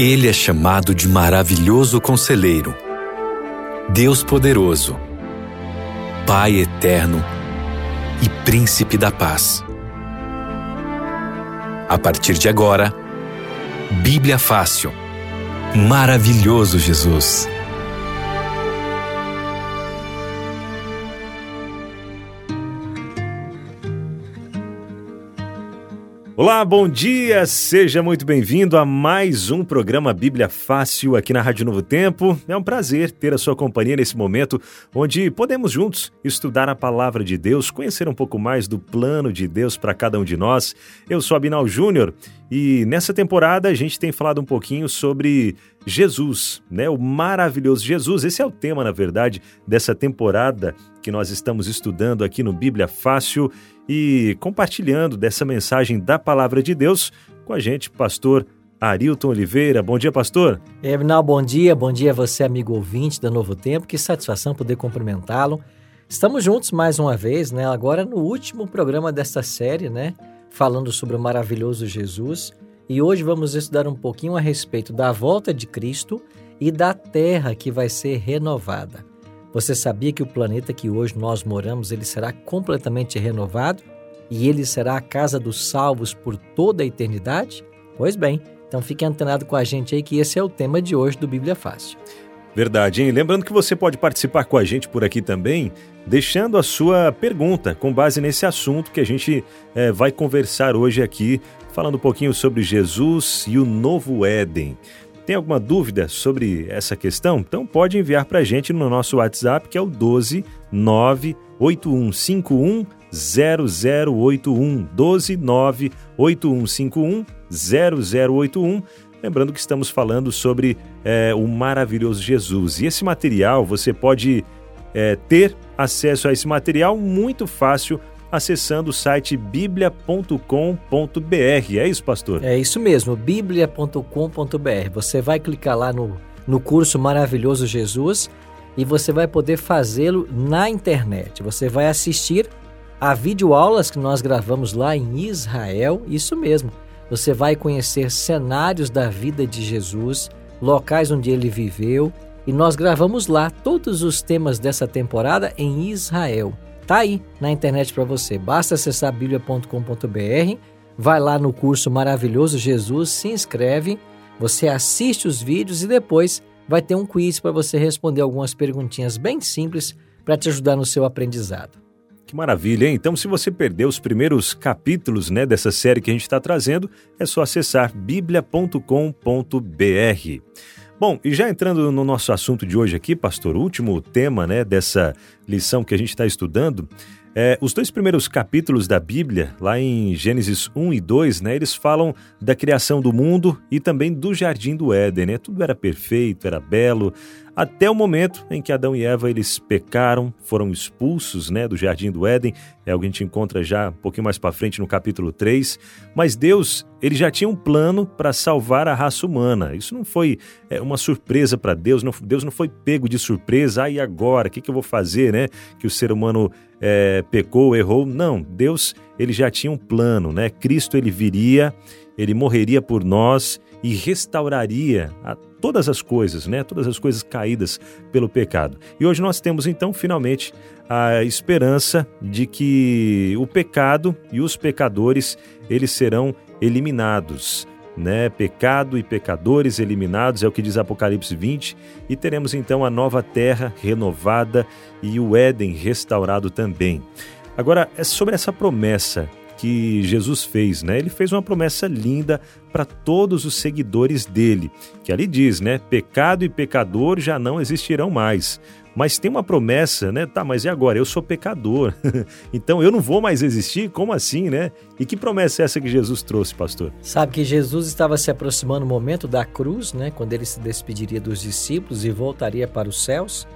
Ele é chamado de maravilhoso conselheiro, Deus poderoso, Pai eterno e Príncipe da paz. A partir de agora, Bíblia Fácil. Maravilhoso Jesus. Olá, bom dia! Seja muito bem-vindo a mais um programa Bíblia Fácil aqui na Rádio Novo Tempo. É um prazer ter a sua companhia nesse momento onde podemos juntos estudar a palavra de Deus, conhecer um pouco mais do plano de Deus para cada um de nós. Eu sou Abinal Júnior e nessa temporada a gente tem falado um pouquinho sobre Jesus, né? O maravilhoso Jesus. Esse é o tema, na verdade, dessa temporada que nós estamos estudando aqui no Bíblia Fácil e compartilhando dessa mensagem da palavra de Deus com a gente, pastor Arilton Oliveira. Bom dia, pastor. Evinal, bom dia. Bom dia a você, amigo ouvinte da Novo Tempo. Que satisfação poder cumprimentá-lo. Estamos juntos mais uma vez, né? Agora no último programa desta série, né? Falando sobre o maravilhoso Jesus. E hoje vamos estudar um pouquinho a respeito da volta de Cristo e da terra que vai ser renovada. Você sabia que o planeta que hoje nós moramos, ele será completamente renovado e ele será a casa dos salvos por toda a eternidade? Pois bem, então fique antenado com a gente aí que esse é o tema de hoje do Bíblia Fácil. Verdade, hein? Lembrando que você pode participar com a gente por aqui também, deixando a sua pergunta com base nesse assunto que a gente é, vai conversar hoje aqui falando um pouquinho sobre Jesus e o novo Éden. Tem alguma dúvida sobre essa questão? Então pode enviar para a gente no nosso WhatsApp, que é o 12 98151 0081 12 98151 0081 Lembrando que estamos falando sobre é, o maravilhoso Jesus. E esse material você pode é, ter acesso a esse material muito fácil acessando o site biblia.com.br. É isso, pastor? É isso mesmo, biblia.com.br. Você vai clicar lá no, no curso Maravilhoso Jesus e você vai poder fazê-lo na internet. Você vai assistir a videoaulas que nós gravamos lá em Israel, isso mesmo. Você vai conhecer cenários da vida de Jesus, locais onde ele viveu, e nós gravamos lá todos os temas dessa temporada em Israel. Tá aí na internet para você. Basta acessar bíblia.com.br, vai lá no curso Maravilhoso Jesus, se inscreve, você assiste os vídeos e depois vai ter um quiz para você responder algumas perguntinhas bem simples para te ajudar no seu aprendizado. Que maravilha, hein? Então, se você perdeu os primeiros capítulos né, dessa série que a gente está trazendo, é só acessar biblia.com.br. Bom, e já entrando no nosso assunto de hoje aqui, pastor, o último tema né, dessa lição que a gente está estudando, é, os dois primeiros capítulos da Bíblia, lá em Gênesis 1 e 2, né, eles falam da criação do mundo e também do jardim do Éden. Né? Tudo era perfeito, era belo, até o momento em que Adão e Eva eles pecaram, foram expulsos né, do jardim do Éden. É algo que a gente encontra já um pouquinho mais para frente no capítulo 3. Mas Deus ele já tinha um plano para salvar a raça humana. Isso não foi é, uma surpresa para Deus. Não, Deus não foi pego de surpresa. Ah, e agora? O que, que eu vou fazer? né? Que o ser humano é, pecou, errou. Não, Deus ele já tinha um plano. né? Cristo ele viria, ele morreria por nós e restauraria a todas as coisas, né? Todas as coisas caídas pelo pecado. E hoje nós temos então finalmente a esperança de que o pecado e os pecadores eles serão eliminados. Né? Pecado e pecadores eliminados, é o que diz Apocalipse 20, e teremos então a nova terra renovada e o Éden restaurado também. Agora, é sobre essa promessa que Jesus fez, né? Ele fez uma promessa linda para todos os seguidores dele, que ali diz, né? Pecado e pecador já não existirão mais. Mas tem uma promessa, né? Tá, mas e agora? Eu sou pecador. então eu não vou mais existir? Como assim, né? E que promessa é essa que Jesus trouxe, pastor? Sabe que Jesus estava se aproximando do momento da cruz, né? Quando ele se despediria dos discípulos e voltaria para os céus.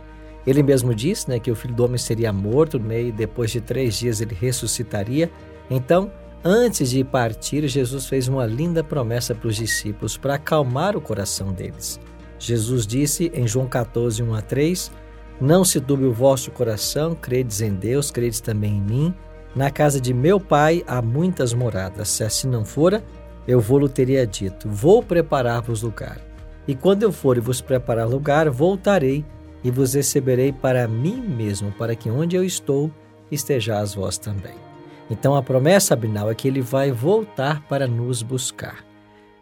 Ele mesmo disse né, que o filho do homem seria morto né, e depois de três dias ele ressuscitaria. Então, antes de partir, Jesus fez uma linda promessa para os discípulos para acalmar o coração deles. Jesus disse em João 14, 1 a 3: Não se turbe o vosso coração, credes em Deus, credes também em mim. Na casa de meu pai há muitas moradas. Se assim não fora, eu vou-lhe teria dito: Vou preparar-vos lugar. E quando eu for e vos preparar lugar, voltarei e vos receberei para mim mesmo, para que onde eu estou estejais vós também. Então a promessa, Abinal, é que ele vai voltar para nos buscar.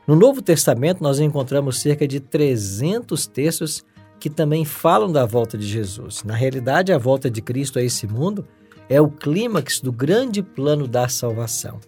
No Novo Testamento, nós encontramos cerca de 300 textos que também falam da volta de Jesus. Na realidade, a volta de Cristo a esse mundo é o clímax do grande plano da salvação.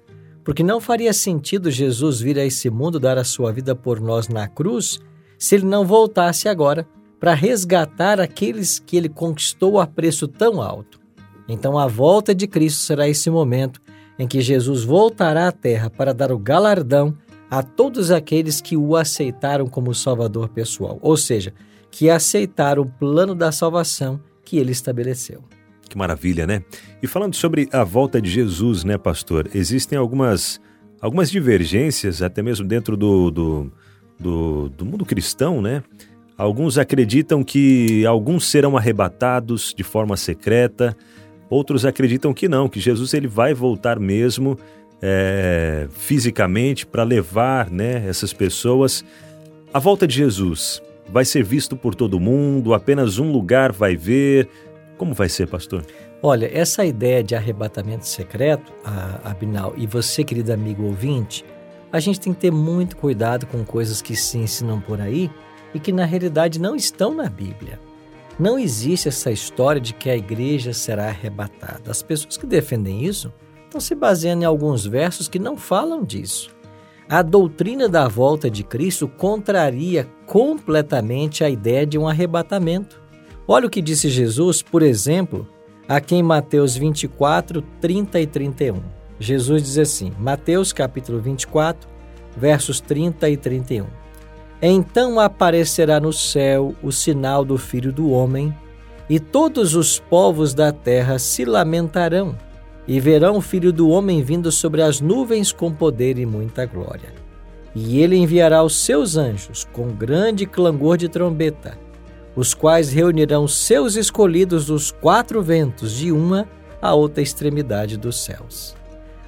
Porque não faria sentido Jesus vir a esse mundo dar a sua vida por nós na cruz se ele não voltasse agora para resgatar aqueles que ele conquistou a preço tão alto. Então, a volta de Cristo será esse momento em que Jesus voltará à terra para dar o galardão a todos aqueles que o aceitaram como Salvador pessoal, ou seja, que aceitaram o plano da salvação que ele estabeleceu. Que maravilha, né? E falando sobre a volta de Jesus, né, pastor? Existem algumas, algumas divergências, até mesmo dentro do, do, do, do mundo cristão, né? Alguns acreditam que alguns serão arrebatados de forma secreta, outros acreditam que não, que Jesus ele vai voltar mesmo é, fisicamente para levar né, essas pessoas. A volta de Jesus vai ser visto por todo mundo, apenas um lugar vai ver. Como vai ser, pastor? Olha, essa ideia de arrebatamento secreto, Abinal, e você, querido amigo ouvinte, a gente tem que ter muito cuidado com coisas que se ensinam por aí e que na realidade não estão na Bíblia. Não existe essa história de que a igreja será arrebatada. As pessoas que defendem isso estão se baseando em alguns versos que não falam disso. A doutrina da volta de Cristo contraria completamente a ideia de um arrebatamento. Olha o que disse Jesus, por exemplo, aqui em Mateus 24, 30 e 31. Jesus diz assim, Mateus capítulo 24, versos 30 e 31. Então aparecerá no céu o sinal do Filho do Homem, e todos os povos da terra se lamentarão, e verão o Filho do Homem vindo sobre as nuvens com poder e muita glória. E ele enviará os seus anjos com grande clangor de trombeta, os quais reunirão seus escolhidos dos quatro ventos, de uma a outra extremidade dos céus.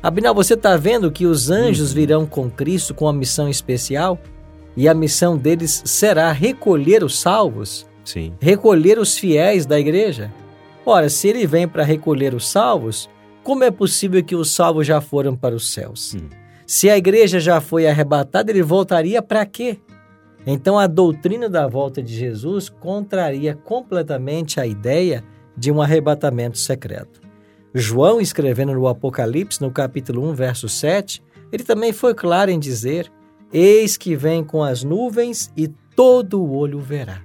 Abinal, você está vendo que os anjos uhum. virão com Cristo com uma missão especial? E a missão deles será recolher os salvos, Sim. recolher os fiéis da igreja. Ora, se ele vem para recolher os salvos, como é possível que os salvos já foram para os céus? Hum. Se a igreja já foi arrebatada, ele voltaria para quê? Então a doutrina da volta de Jesus contraria completamente a ideia de um arrebatamento secreto. João, escrevendo no Apocalipse, no capítulo 1, verso 7, ele também foi claro em dizer Eis que vem com as nuvens e todo o olho verá.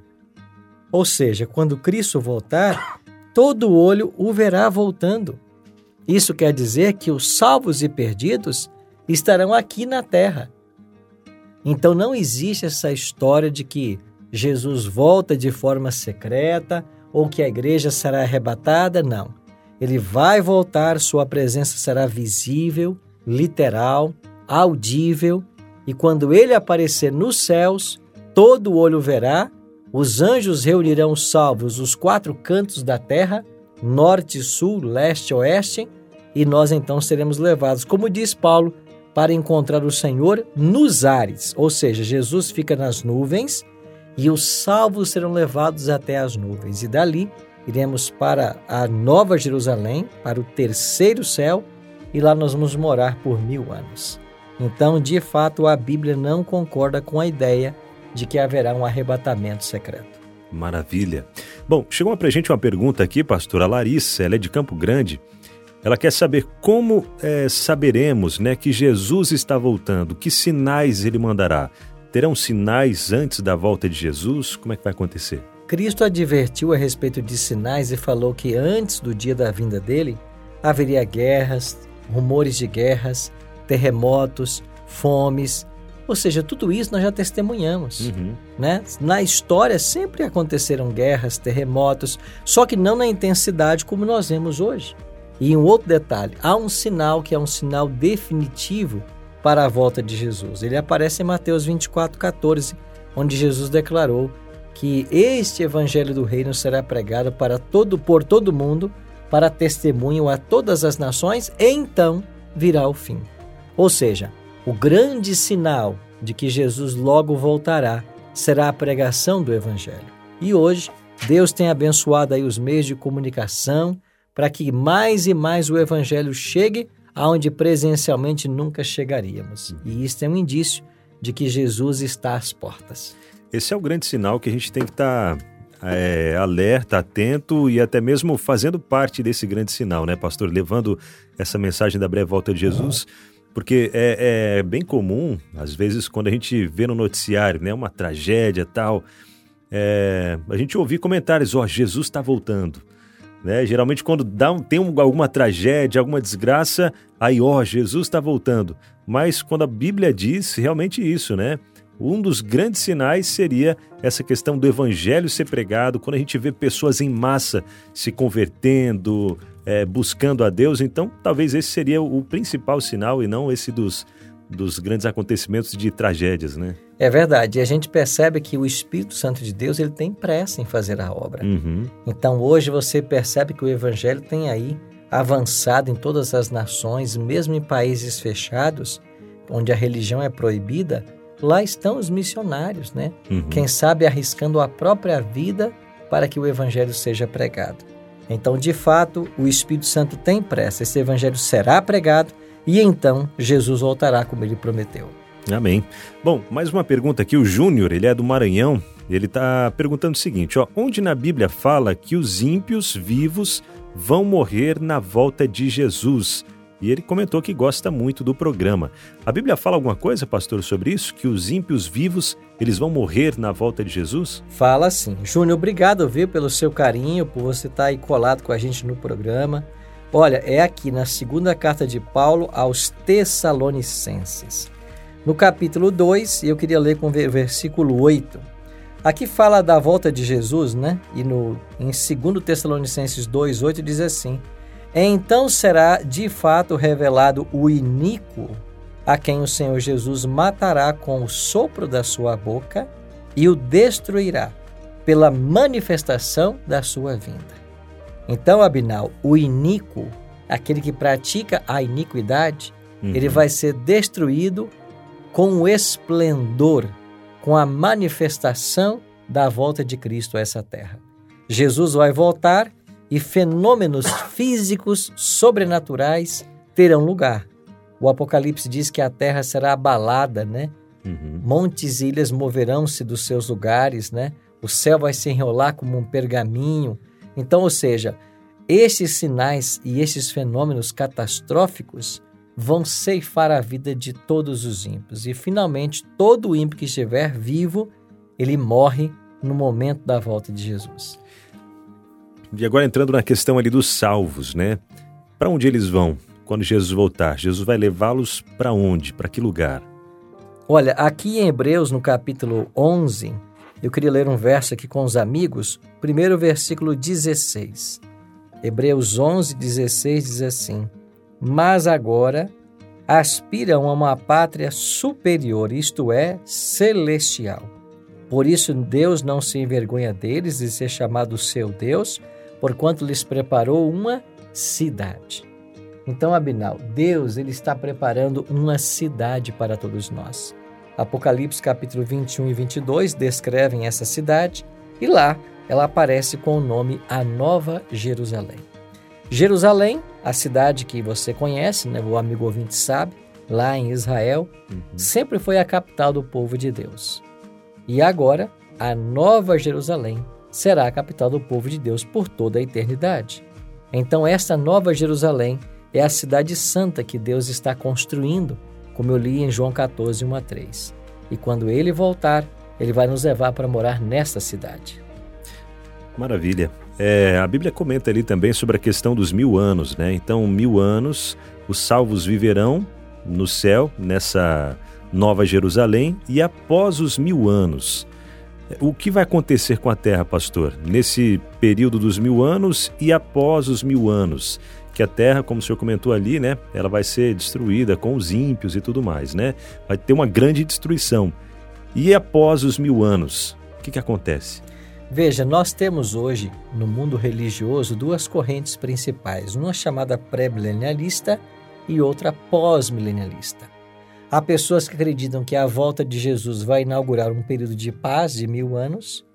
Ou seja, quando Cristo voltar, todo olho o verá voltando. Isso quer dizer que os salvos e perdidos estarão aqui na terra. Então não existe essa história de que Jesus volta de forma secreta ou que a igreja será arrebatada, não. Ele vai voltar, sua presença será visível, literal, audível e quando ele aparecer nos céus, todo olho verá, os anjos reunirão salvos os quatro cantos da terra, norte, sul, leste, oeste, e nós então seremos levados, como diz Paulo, para encontrar o Senhor nos ares, ou seja, Jesus fica nas nuvens e os salvos serão levados até as nuvens, e dali iremos para a Nova Jerusalém, para o terceiro céu, e lá nós vamos morar por mil anos. Então, de fato, a Bíblia não concorda com a ideia de que haverá um arrebatamento secreto. Maravilha. Bom, chegou para a gente uma pergunta aqui, pastora Larissa, ela é de Campo Grande. Ela quer saber como é, saberemos né, que Jesus está voltando, que sinais ele mandará. Terão sinais antes da volta de Jesus? Como é que vai acontecer? Cristo advertiu a respeito de sinais e falou que antes do dia da vinda dele haveria guerras, rumores de guerras, terremotos, fomes. Ou seja, tudo isso nós já testemunhamos. Uhum. Né? Na história sempre aconteceram guerras, terremotos, só que não na intensidade como nós vemos hoje. E um outro detalhe: há um sinal que é um sinal definitivo para a volta de Jesus. Ele aparece em Mateus 24, 14, onde Jesus declarou que este evangelho do reino será pregado para todo por todo mundo, para testemunho a todas as nações, e então virá o fim. Ou seja, o grande sinal de que Jesus logo voltará será a pregação do Evangelho. E hoje, Deus tem abençoado aí os meios de comunicação para que mais e mais o Evangelho chegue aonde presencialmente nunca chegaríamos. E isso é um indício de que Jesus está às portas. Esse é o grande sinal que a gente tem que estar tá, é, alerta, atento e até mesmo fazendo parte desse grande sinal, né, pastor? Levando essa mensagem da breve volta de Jesus. Porque é, é bem comum, às vezes, quando a gente vê no noticiário, né, uma tragédia tal, é, a gente ouvir comentários, ó, oh, Jesus está voltando. Né? Geralmente, quando dá, tem alguma tragédia, alguma desgraça, aí, ó, Jesus está voltando. Mas quando a Bíblia diz realmente isso, né? Um dos grandes sinais seria essa questão do evangelho ser pregado, quando a gente vê pessoas em massa se convertendo, é, buscando a Deus. Então, talvez esse seria o principal sinal e não esse dos, dos grandes acontecimentos de tragédias, né? É verdade. E a gente percebe que o Espírito Santo de Deus ele tem pressa em fazer a obra. Uhum. Então hoje você percebe que o Evangelho tem aí avançado em todas as nações, mesmo em países fechados, onde a religião é proibida, lá estão os missionários, né? Uhum. Quem sabe arriscando a própria vida para que o Evangelho seja pregado. Então, de fato, o Espírito Santo tem pressa. Esse Evangelho será pregado e então Jesus voltará como ele prometeu. Amém. Bom, mais uma pergunta aqui. O Júnior, ele é do Maranhão. Ele está perguntando o seguinte: ó, onde na Bíblia fala que os ímpios vivos vão morrer na volta de Jesus? E ele comentou que gosta muito do programa. A Bíblia fala alguma coisa, pastor, sobre isso? Que os ímpios vivos, eles vão morrer na volta de Jesus? Fala sim. Júnior, obrigado, viu, pelo seu carinho, por você estar tá aí colado com a gente no programa. Olha, é aqui na segunda carta de Paulo aos Tessalonicenses. No capítulo 2, eu queria ler com o versículo 8. Aqui fala da volta de Jesus, né? E no, em 2 Tessalonicenses 2, 8 diz assim: Então será de fato revelado o iníquo, a quem o Senhor Jesus matará com o sopro da sua boca e o destruirá pela manifestação da sua vinda. Então, Abinal, o iníquo, aquele que pratica a iniquidade, uhum. ele vai ser destruído com o esplendor, com a manifestação da volta de Cristo a essa terra. Jesus vai voltar e fenômenos físicos sobrenaturais terão lugar. O Apocalipse diz que a terra será abalada, né? Uhum. Montes e ilhas moverão-se dos seus lugares, né? O céu vai se enrolar como um pergaminho. Então, ou seja, esses sinais e esses fenômenos catastróficos vão ceifar a vida de todos os ímpios. E finalmente, todo ímpio que estiver vivo, ele morre no momento da volta de Jesus. E agora entrando na questão ali dos salvos, né? Para onde eles vão quando Jesus voltar? Jesus vai levá-los para onde? Para que lugar? Olha, aqui em Hebreus, no capítulo 11, eu queria ler um verso aqui com os amigos, primeiro versículo 16. Hebreus 11, 16 diz assim: Mas agora aspiram a uma pátria superior, isto é, celestial. Por isso Deus não se envergonha deles de ser chamado seu Deus, porquanto lhes preparou uma cidade. Então, Abinal, Deus ele está preparando uma cidade para todos nós. Apocalipse capítulo 21 e 22 descrevem essa cidade e lá ela aparece com o nome A Nova Jerusalém. Jerusalém, a cidade que você conhece, né, o amigo ouvinte sabe, lá em Israel, uhum. sempre foi a capital do povo de Deus. E agora, a Nova Jerusalém será a capital do povo de Deus por toda a eternidade. Então, esta Nova Jerusalém é a cidade santa que Deus está construindo como eu li em João 14, 1 a 3. E quando ele voltar, ele vai nos levar para morar nesta cidade. Maravilha. É, a Bíblia comenta ali também sobre a questão dos mil anos, né? Então, mil anos, os salvos viverão no céu, nessa nova Jerusalém, e após os mil anos, o que vai acontecer com a terra, pastor, nesse período dos mil anos e após os mil anos? Que a terra, como o senhor comentou ali, né, ela vai ser destruída com os ímpios e tudo mais, né? Vai ter uma grande destruição. E após os mil anos, o que, que acontece? Veja, nós temos hoje no mundo religioso duas correntes principais, uma chamada pré-milenialista e outra pós-milenialista. Há pessoas que acreditam que a volta de Jesus vai inaugurar um período de paz de mil anos,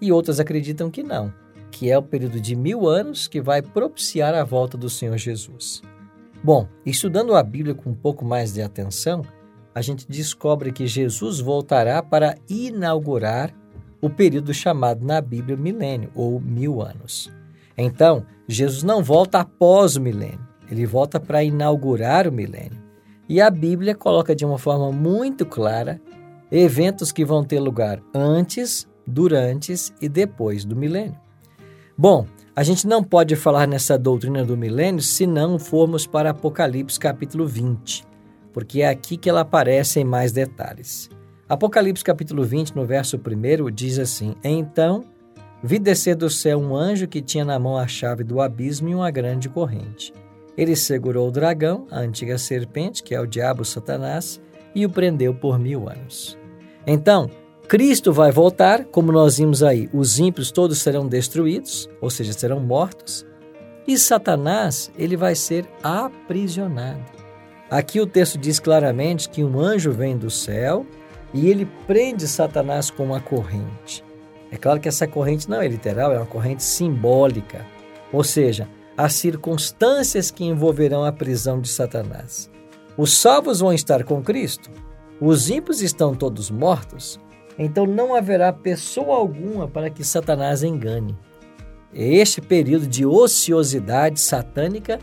e outras acreditam que não, que é o período de mil anos que vai propiciar a volta do Senhor Jesus. Bom, estudando a Bíblia com um pouco mais de atenção, a gente descobre que Jesus voltará para inaugurar o período chamado na Bíblia milênio, ou mil anos. Então, Jesus não volta após o milênio, ele volta para inaugurar o milênio. E a Bíblia coloca de uma forma muito clara eventos que vão ter lugar antes, durante e depois do milênio. Bom, a gente não pode falar nessa doutrina do milênio se não formos para Apocalipse capítulo 20, porque é aqui que ela aparece em mais detalhes. Apocalipse capítulo 20, no verso 1, diz assim: Então vi descer do céu um anjo que tinha na mão a chave do abismo e uma grande corrente. Ele segurou o dragão, a antiga serpente, que é o diabo Satanás, e o prendeu por mil anos. Então, Cristo vai voltar, como nós vimos aí, os ímpios todos serão destruídos, ou seja, serão mortos, e Satanás, ele vai ser aprisionado. Aqui o texto diz claramente que um anjo vem do céu e ele prende Satanás com uma corrente. É claro que essa corrente não é literal, é uma corrente simbólica. Ou seja, as circunstâncias que envolverão a prisão de Satanás. Os salvos vão estar com Cristo, os ímpios estão todos mortos, então não haverá pessoa alguma para que Satanás engane. Este período de ociosidade satânica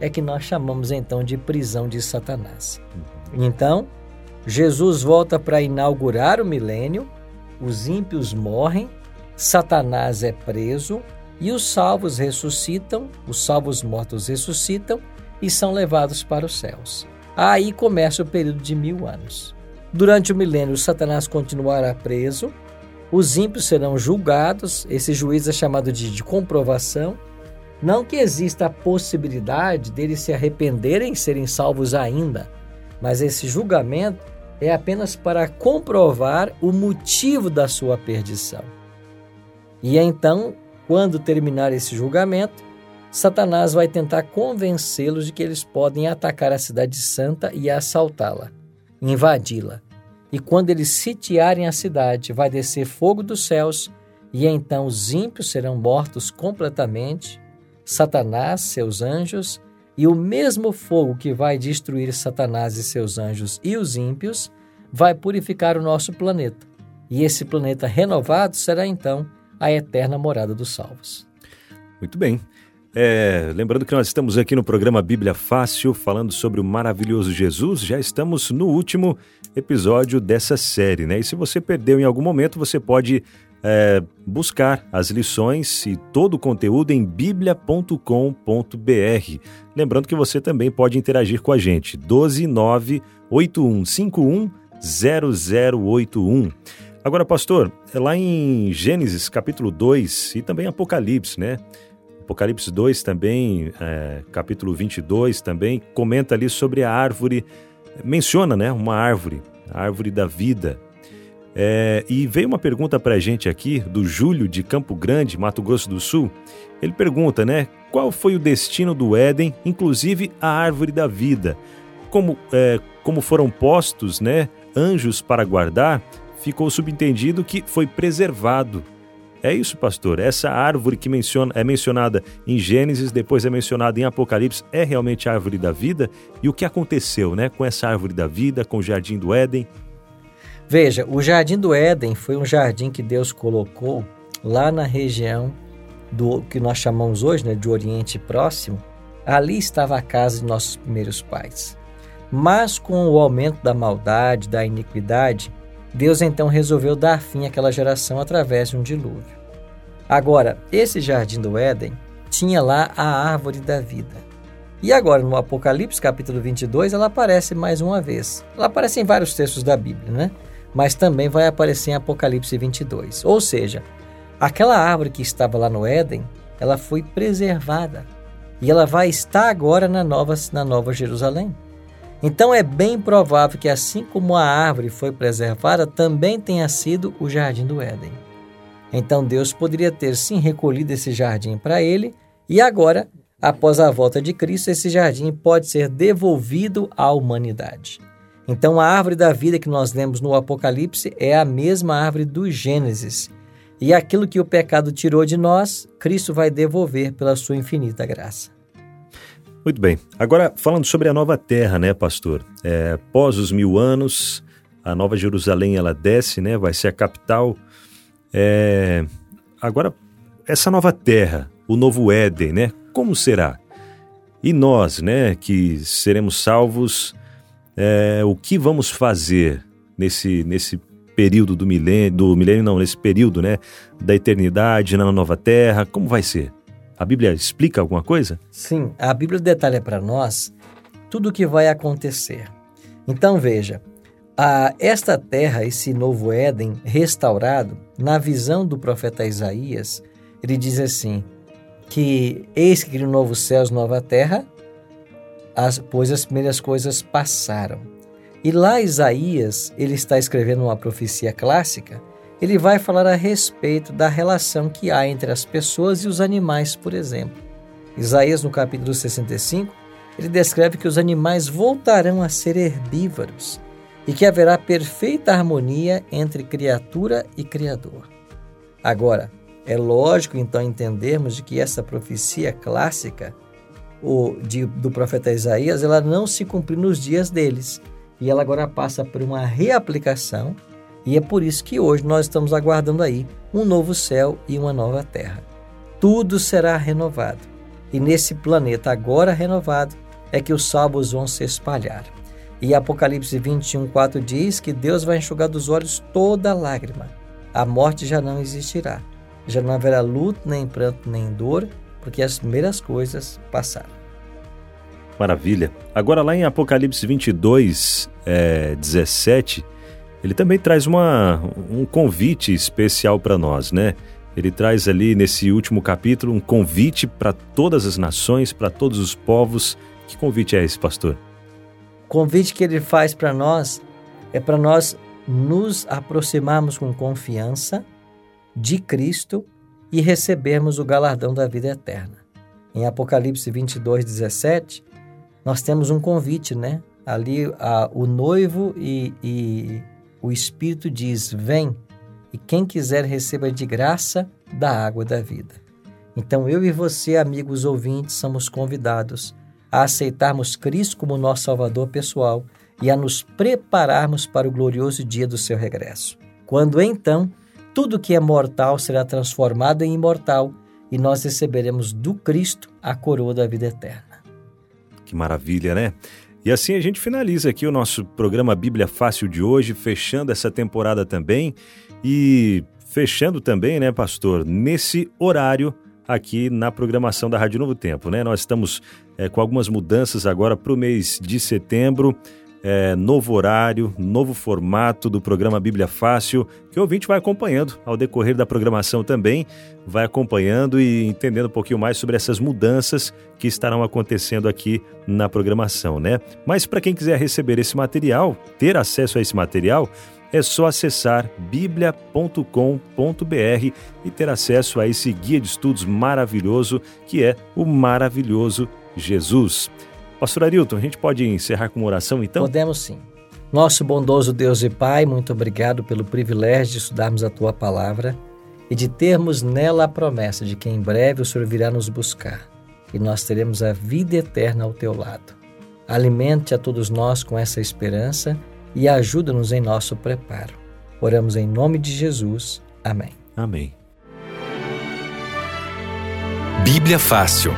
é que nós chamamos então de prisão de Satanás. Então, Jesus volta para inaugurar o milênio, os ímpios morrem, Satanás é preso e os salvos ressuscitam, os salvos mortos ressuscitam e são levados para os céus. Aí começa o período de mil anos. Durante o milênio, Satanás continuará preso, os ímpios serão julgados, esse juízo é chamado de, de comprovação. Não que exista a possibilidade deles se arrependerem e serem salvos ainda, mas esse julgamento é apenas para comprovar o motivo da sua perdição. E então, quando terminar esse julgamento, Satanás vai tentar convencê-los de que eles podem atacar a cidade santa e assaltá-la, invadi-la. E quando eles sitiarem a cidade, vai descer fogo dos céus, e então os ímpios serão mortos completamente, Satanás, seus anjos e o mesmo fogo que vai destruir Satanás e seus anjos e os ímpios vai purificar o nosso planeta. E esse planeta renovado será então a eterna morada dos salvos. Muito bem. É, lembrando que nós estamos aqui no programa Bíblia Fácil, falando sobre o maravilhoso Jesus. Já estamos no último episódio dessa série, né? E se você perdeu em algum momento, você pode é, buscar as lições e todo o conteúdo em biblia.com.br. Lembrando que você também pode interagir com a gente. 129 8151 0081. Agora, pastor, é lá em Gênesis capítulo 2 e também Apocalipse, né? Apocalipse 2 também, é, capítulo 22 também, comenta ali sobre a árvore, menciona né, uma árvore, a árvore da vida. É, e veio uma pergunta para a gente aqui, do Júlio de Campo Grande, Mato Grosso do Sul. Ele pergunta, né? Qual foi o destino do Éden, inclusive a árvore da vida? Como, é, como foram postos, né? Anjos para guardar, ficou subentendido que foi preservado. É isso, pastor? Essa árvore que menciona, é mencionada em Gênesis, depois é mencionada em Apocalipse, é realmente a árvore da vida? E o que aconteceu né, com essa árvore da vida, com o jardim do Éden? Veja, o Jardim do Éden foi um jardim que Deus colocou lá na região do que nós chamamos hoje né, de Oriente Próximo. Ali estava a casa de nossos primeiros pais. Mas com o aumento da maldade, da iniquidade, Deus então resolveu dar fim àquela geração através de um dilúvio. Agora, esse jardim do Éden tinha lá a árvore da vida. E agora, no Apocalipse capítulo 22, ela aparece mais uma vez. Ela aparece em vários textos da Bíblia, né? mas também vai aparecer em Apocalipse 22. Ou seja, aquela árvore que estava lá no Éden, ela foi preservada e ela vai estar agora na nova, na nova Jerusalém. Então é bem provável que, assim como a árvore foi preservada, também tenha sido o jardim do Éden. Então Deus poderia ter sim recolhido esse jardim para ele, e agora, após a volta de Cristo, esse jardim pode ser devolvido à humanidade. Então, a árvore da vida que nós lemos no Apocalipse é a mesma árvore do Gênesis. E aquilo que o pecado tirou de nós, Cristo vai devolver pela sua infinita graça. Muito bem. Agora, falando sobre a nova terra, né, pastor? É, após os mil anos, a Nova Jerusalém ela desce, né? Vai ser a capital. É, agora, essa nova terra, o novo Éden, né? Como será? E nós, né, que seremos salvos, é, o que vamos fazer nesse, nesse período do milênio, do milênio não, nesse período, né, da eternidade na nova terra, como vai ser? A Bíblia explica alguma coisa? Sim, a Bíblia detalha para nós tudo o que vai acontecer. Então veja, a, esta terra, esse novo Éden restaurado, na visão do profeta Isaías, ele diz assim: que eis que cria um novo céu e nova terra, as, pois as primeiras coisas passaram. E lá Isaías, ele está escrevendo uma profecia clássica, ele vai falar a respeito da relação que há entre as pessoas e os animais, por exemplo. Isaías, no capítulo 65, ele descreve que os animais voltarão a ser herbívoros e que haverá perfeita harmonia entre criatura e criador. Agora, é lógico então entendermos de que essa profecia clássica o, de, do profeta Isaías, ela não se cumpriu nos dias deles. E ela agora passa por uma reaplicação, e é por isso que hoje nós estamos aguardando aí um novo céu e uma nova terra. Tudo será renovado. E nesse planeta agora renovado é que os salvos vão se espalhar. E Apocalipse 21, 4 diz que Deus vai enxugar dos olhos toda lágrima. A morte já não existirá. Já não haverá luto, nem pranto, nem dor, porque as primeiras coisas passaram. Maravilha. Agora, lá em Apocalipse 22, é, 17, ele também traz uma, um convite especial para nós, né? Ele traz ali nesse último capítulo um convite para todas as nações, para todos os povos. Que convite é esse, pastor? O convite que ele faz para nós é para nós nos aproximarmos com confiança de Cristo e recebermos o galardão da vida eterna. Em Apocalipse 22, 17, nós temos um convite, né? Ali a, o noivo e, e o Espírito diz: Vem, e quem quiser receba de graça da água da vida. Então eu e você, amigos ouvintes, somos convidados a aceitarmos Cristo como nosso Salvador pessoal e a nos prepararmos para o glorioso dia do seu regresso. Quando então tudo que é mortal será transformado em imortal e nós receberemos do Cristo a coroa da vida eterna. Que maravilha, né? E assim a gente finaliza aqui o nosso programa Bíblia Fácil de hoje, fechando essa temporada também e fechando também, né, pastor, nesse horário aqui na programação da Rádio Novo Tempo, né? Nós estamos é, com algumas mudanças agora para o mês de setembro é, novo horário, novo formato do programa Bíblia Fácil, que o ouvinte vai acompanhando ao decorrer da programação também, vai acompanhando e entendendo um pouquinho mais sobre essas mudanças que estarão acontecendo aqui na programação, né? Mas para quem quiser receber esse material, ter acesso a esse material, é só acessar biblia.com.br e ter acesso a esse guia de estudos maravilhoso que é o maravilhoso Jesus. Pastor Arilton, a gente pode encerrar com uma oração então? Podemos sim. Nosso bondoso Deus e Pai, muito obrigado pelo privilégio de estudarmos a tua palavra e de termos nela a promessa de que em breve o Senhor virá nos buscar e nós teremos a vida eterna ao teu lado. Alimente a todos nós com essa esperança e ajuda-nos em nosso preparo. Oramos em nome de Jesus. Amém. Amém. Bíblia Fácil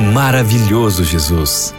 Maravilhoso Jesus.